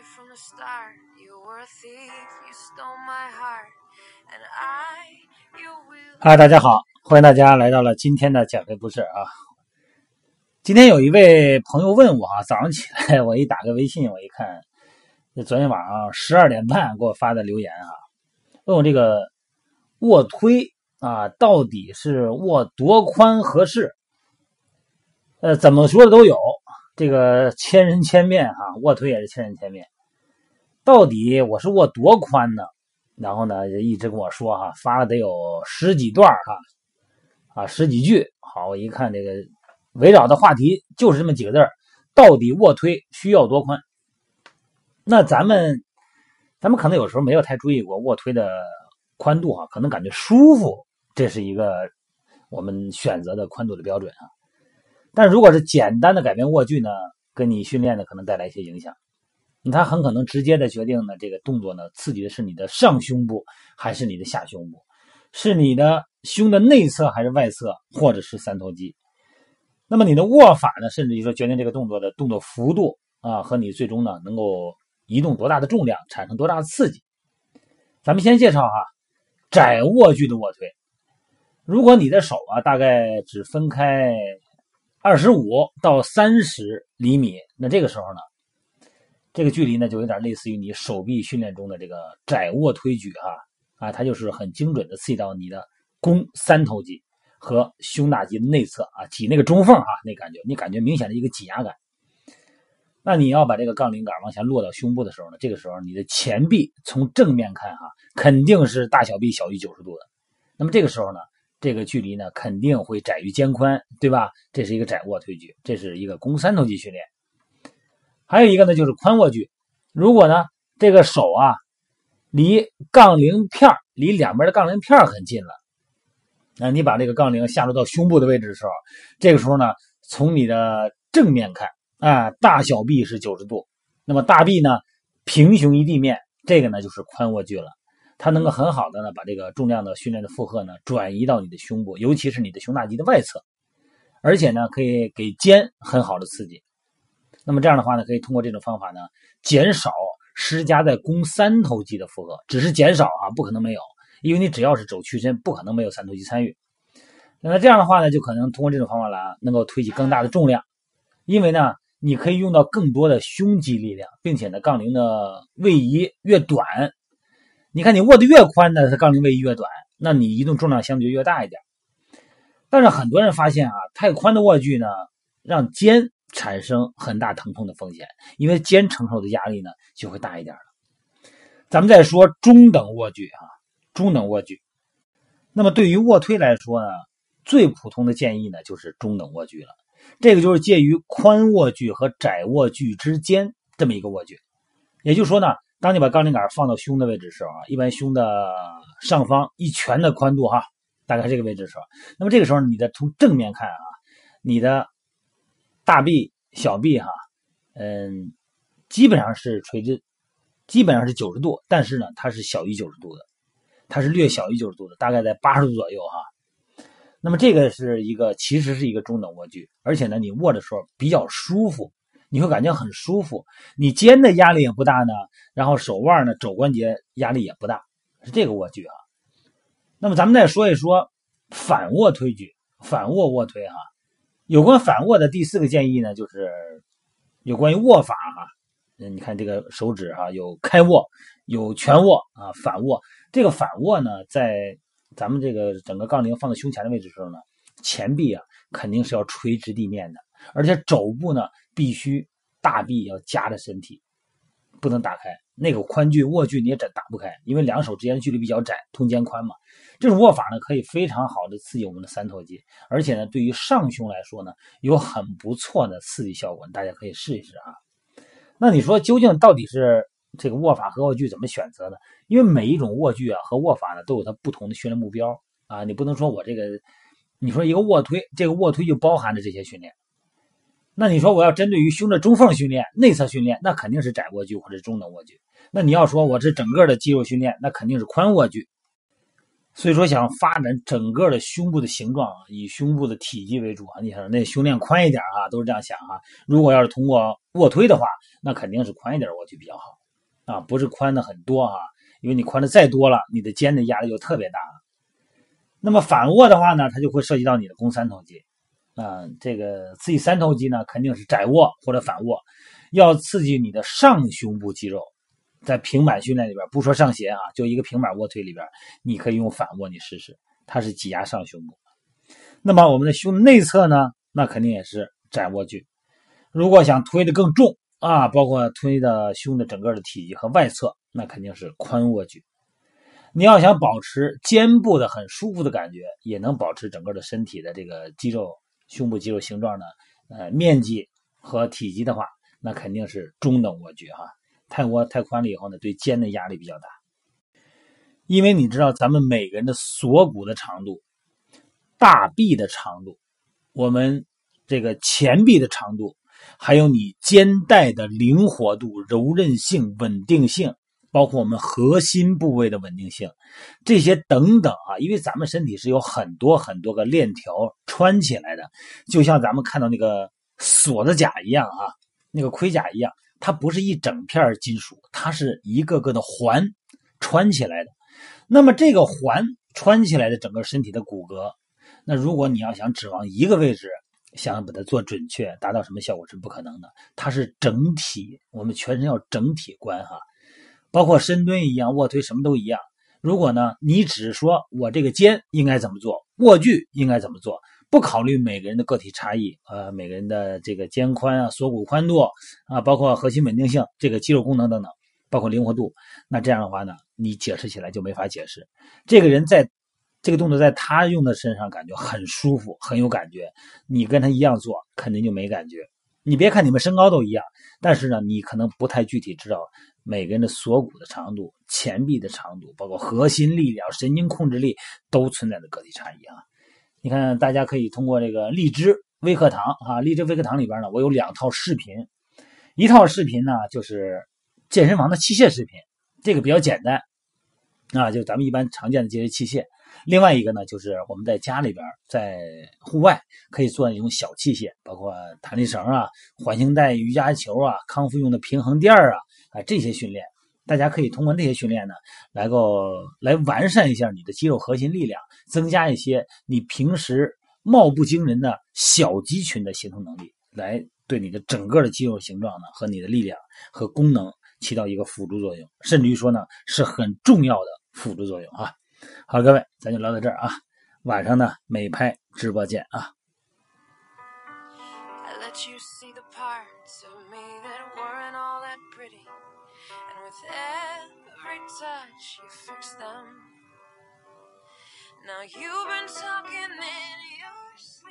right from the start. You were a thief, you stole my heart, and I, you will. 嗨，大家好，欢迎大家来到了今天的减肥不是啊。今天有一位朋友问我啊，早上起来我一打开微信，我一看，这昨天晚上十二点半给我发的留言啊，问我这个卧推啊，到底是卧多宽合适？呃，怎么说的都有，这个千人千面哈、卧推也是千人千面。到底我是卧多宽呢？然后呢，就一直跟我说哈、发了得有十几段哈、啊，十几句。好，我一看这个围绕的话题就是这么几个字儿到底卧推需要多宽？那咱们咱们可能有时候没有太注意过卧推的宽度哈、可能感觉舒服，这是一个我们选择的宽度的标准啊。但如果是简单的改变握距呢，跟你训练呢可能带来一些影响。它很可能直接的决定呢，这个动作呢刺激的是你的上胸部还是你的下胸部，是你的胸的内侧还是外侧，或者是三头肌。那么你的握法呢，甚至于说决定这个动作的动作幅度啊，和你最终呢能够移动多大的重量，产生多大的刺激。咱们先介绍哈，窄握距的卧推。如果你的手啊大概只分开二十五到三十厘米，那这个时候呢，这个距离呢就有点类似于你手臂训练中的这个窄握推举哈啊，它就是很精准的刺激到你的肱三头肌和胸大肌的内侧啊，挤那个中缝哈，那感觉你感觉明显的一个挤压感。那你要把这个杠铃杆往下落到胸部的时候呢，这个时候你的前臂从正面看哈，肯定是大小臂小于九十度的。那么这个时候呢，这个距离呢肯定会窄于肩宽，对吧？这是一个窄握推举，这是一个肱三头肌训练。还有一个呢，就是宽握距。如果呢，这个手啊，离杠铃片离两边的杠铃片很近了，那你把这个杠铃下落到胸部的位置的时候，这个时候呢，从你的正面看啊，大小臂是九十度，那么大臂呢平行于地面，这个呢就是宽握距了。它能够很好的呢，把这个重量的训练的负荷呢转移到你的胸部，尤其是你的胸大肌的外侧，而且呢，可以给肩很好的刺激。那么这样的话呢，可以通过这种方法呢，减少施加在肱三头肌的负荷，只是减少啊，不可能没有，因为你只要是肘屈伸，不可能没有三头肌参与。那这样的话呢，就可能通过这种方法来能够推起更大的重量，因为呢，你可以用到更多的胸肌力量，并且呢，杠铃的位移越短，你看你握的越宽呢，它杠铃位移越短，那你移动重量相对就越大一点。但是很多人发现啊，太宽的握距呢，让肩产生很大疼痛的风险，因为肩承受的压力呢就会大一点了。咱们再说中等握距啊，中等握距。那么对于卧推来说呢，最普通的建议呢就是中等握距了。这个就是介于宽握距和窄握距之间这么一个握距。也就是说呢，当你把杠铃杆放到胸的位置的时候啊，一般胸的上方一拳的宽度哈，大概这个位置的时候，那么这个时候你的从正面看啊，你的大臂、小臂哈，嗯，基本上是垂直，基本上是九十度，但是呢，它是小于九十度的，它是略小于九十度的，大概在八十度左右哈。那么这个是一个，其实是一个中等握距，而且呢，你握的时候比较舒服，你会感觉很舒服，你肩的压力也不大呢，然后手腕呢、肘关节压力也不大，是这个握距啊。那么咱们再说一说反握推举，反握卧推哈。有关反握的第四个建议呢，就是有关于握法哈。嗯，你看这个手指哈，有开握，有全握啊，反握。这个反握呢，在咱们这个整个杠铃放在胸前的位置的时候呢，前臂啊肯定是要垂直地面的，而且肘部呢必须大臂要夹着身体，不能打开。那个宽距握距你也打打不开，因为两手之间的距离比较窄，通肩宽嘛。这种握法呢，可以非常好的刺激我们的三头肌，而且呢，对于上胸来说呢，有很不错的刺激效果，大家可以试一试啊。那你说究竟到底是这个握法和握距怎么选择呢？因为每一种握距啊和握法呢都有它不同的训练目标啊，你不能说我这个，你说一个卧推，这个卧推就包含着这些训练。那你说我要针对于胸的中缝训练、内侧训练，那肯定是窄握距或者中等握距。那你要说我这整个的肌肉训练，那肯定是宽握距。所以说，想发展整个的胸部的形状，以胸部的体积为主啊。你想那胸链宽一点啊，都是这样想啊。如果要是通过卧推的话，那肯定是宽一点卧推比较好啊，不是宽的很多啊，因为你宽的再多了，你的肩的压力就特别大。那么反卧的话呢，它就会涉及到你的肱三头肌啊。这个刺激三头肌呢，肯定是窄握或者反握，要刺激你的上胸部肌肉。在平板训练里边，不说上斜啊，就一个平板卧推里边，你可以用反握，你试试，它是挤压上胸部。那么我们的胸内侧呢，那肯定也是窄握距。如果想推的更重啊，包括推的胸的整个的体积和外侧，那肯定是宽握距。你要想保持肩部的很舒服的感觉，也能保持整个的身体的这个肌肉、胸部肌肉形状的呃面积和体积的话，那肯定是中等卧距哈。太窝太宽了以后呢，对肩的压力比较大。因为你知道，咱们每个人的锁骨的长度、大臂的长度、我们这个前臂的长度，还有你肩带的灵活度、柔韧性、稳定性，包括我们核心部位的稳定性，这些等等啊，因为咱们身体是有很多很多个链条穿起来的，就像咱们看到那个锁子甲一样啊，那个盔甲一样。它不是一整片金属，它是一个个的环穿起来的。那么这个环穿起来的整个身体的骨骼，那如果你要想指望一个位置，想把它做准确，达到什么效果是不可能的。它是整体，我们全身要整体观哈，包括深蹲一样，卧推什么都一样。如果呢，你只说我这个肩应该怎么做，卧距应该怎么做。不考虑每个人的个体差异，呃，每个人的这个肩宽啊、锁骨宽度啊，包括核心稳定性、这个肌肉功能等等，包括灵活度，那这样的话呢，你解释起来就没法解释。这个人在这个动作在他用的身上感觉很舒服，很有感觉，你跟他一样做，肯定就没感觉。你别看你们身高都一样，但是呢，你可能不太具体知道每个人的锁骨的长度、前臂的长度，包括核心力量、神经控制力都存在着个体差异啊。你看，大家可以通过这个荔枝微课堂啊，荔枝微课堂里边呢，我有两套视频，一套视频呢就是健身房的器械视频，这个比较简单啊，就咱们一般常见的这些器械。另外一个呢，就是我们在家里边，在户外可以做那种小器械，包括弹力绳啊、环形带、瑜伽球啊、康复用的平衡垫啊啊这些训练。大家可以通过那些训练呢，来够来完善一下你的肌肉核心力量，增加一些你平时貌不惊人的小肌群的协同能力，来对你的整个的肌肉形状呢和你的力量和功能起到一个辅助作用，甚至于说呢是很重要的辅助作用啊。好，各位，咱就聊到这儿啊，晚上呢美拍直播见啊。with every touch you fix them. Now you've been talking in your sleep.